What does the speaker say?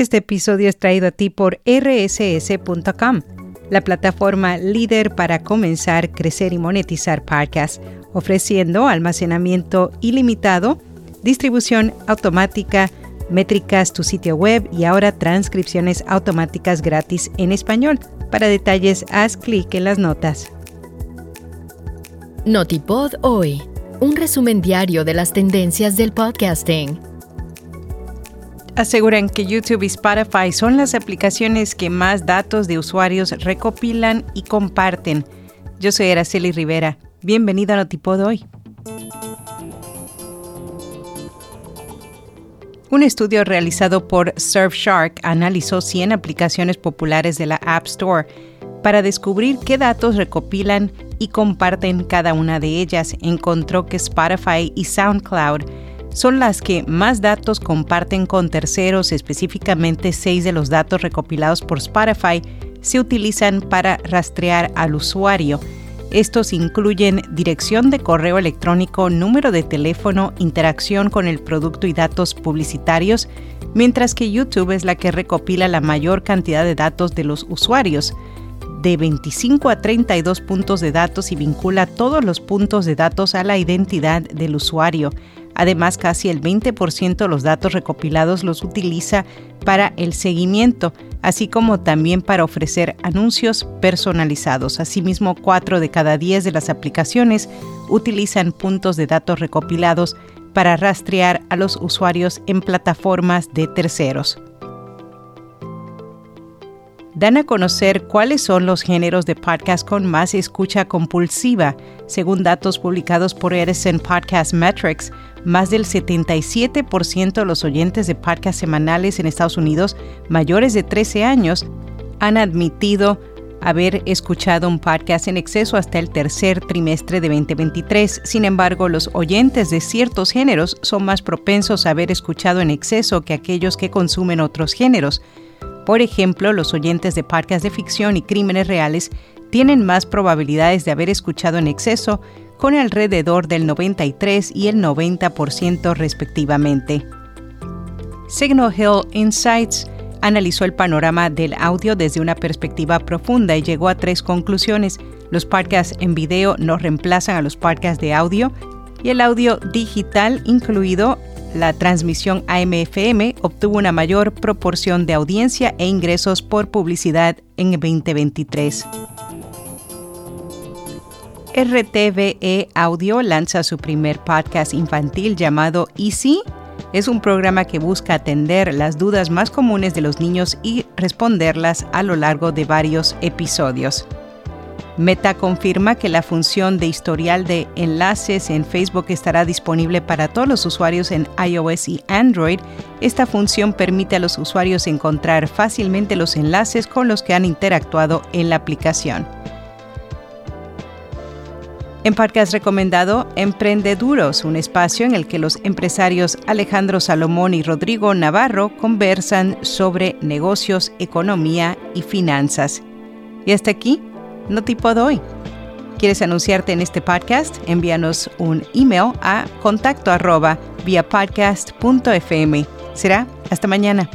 Este episodio es traído a ti por rss.com, la plataforma líder para comenzar, crecer y monetizar podcasts, ofreciendo almacenamiento ilimitado, distribución automática, métricas, tu sitio web y ahora transcripciones automáticas gratis en español. Para detalles, haz clic en las notas. Notipod hoy, un resumen diario de las tendencias del podcasting aseguran que YouTube y Spotify son las aplicaciones que más datos de usuarios recopilan y comparten. Yo soy Araceli Rivera. Bienvenido a Notipod hoy. Un estudio realizado por Surfshark analizó 100 aplicaciones populares de la App Store para descubrir qué datos recopilan y comparten cada una de ellas. Encontró que Spotify y SoundCloud son las que más datos comparten con terceros, específicamente seis de los datos recopilados por Spotify se utilizan para rastrear al usuario. Estos incluyen dirección de correo electrónico, número de teléfono, interacción con el producto y datos publicitarios, mientras que YouTube es la que recopila la mayor cantidad de datos de los usuarios, de 25 a 32 puntos de datos y vincula todos los puntos de datos a la identidad del usuario. Además, casi el 20% de los datos recopilados los utiliza para el seguimiento, así como también para ofrecer anuncios personalizados. Asimismo, 4 de cada 10 de las aplicaciones utilizan puntos de datos recopilados para rastrear a los usuarios en plataformas de terceros dan a conocer cuáles son los géneros de podcast con más escucha compulsiva. Según datos publicados por Edison Podcast Metrics, más del 77% de los oyentes de podcast semanales en Estados Unidos mayores de 13 años han admitido haber escuchado un podcast en exceso hasta el tercer trimestre de 2023. Sin embargo, los oyentes de ciertos géneros son más propensos a haber escuchado en exceso que aquellos que consumen otros géneros. Por ejemplo, los oyentes de podcasts de ficción y crímenes reales tienen más probabilidades de haber escuchado en exceso, con alrededor del 93 y el 90% respectivamente. Signal Hill Insights analizó el panorama del audio desde una perspectiva profunda y llegó a tres conclusiones. Los podcasts en video no reemplazan a los podcasts de audio y el audio digital, incluido la transmisión AM-FM obtuvo una mayor proporción de audiencia e ingresos por publicidad en 2023. RTVE Audio lanza su primer podcast infantil llamado Easy. Es un programa que busca atender las dudas más comunes de los niños y responderlas a lo largo de varios episodios. Meta confirma que la función de historial de enlaces en Facebook estará disponible para todos los usuarios en iOS y Android. Esta función permite a los usuarios encontrar fácilmente los enlaces con los que han interactuado en la aplicación. En Podcast recomendado Emprendeduros, un espacio en el que los empresarios Alejandro Salomón y Rodrigo Navarro conversan sobre negocios, economía y finanzas. Y hasta aquí no tipo hoy. ¿Quieres anunciarte en este podcast? Envíanos un email a contacto arroba via podcast.fm. Será hasta mañana.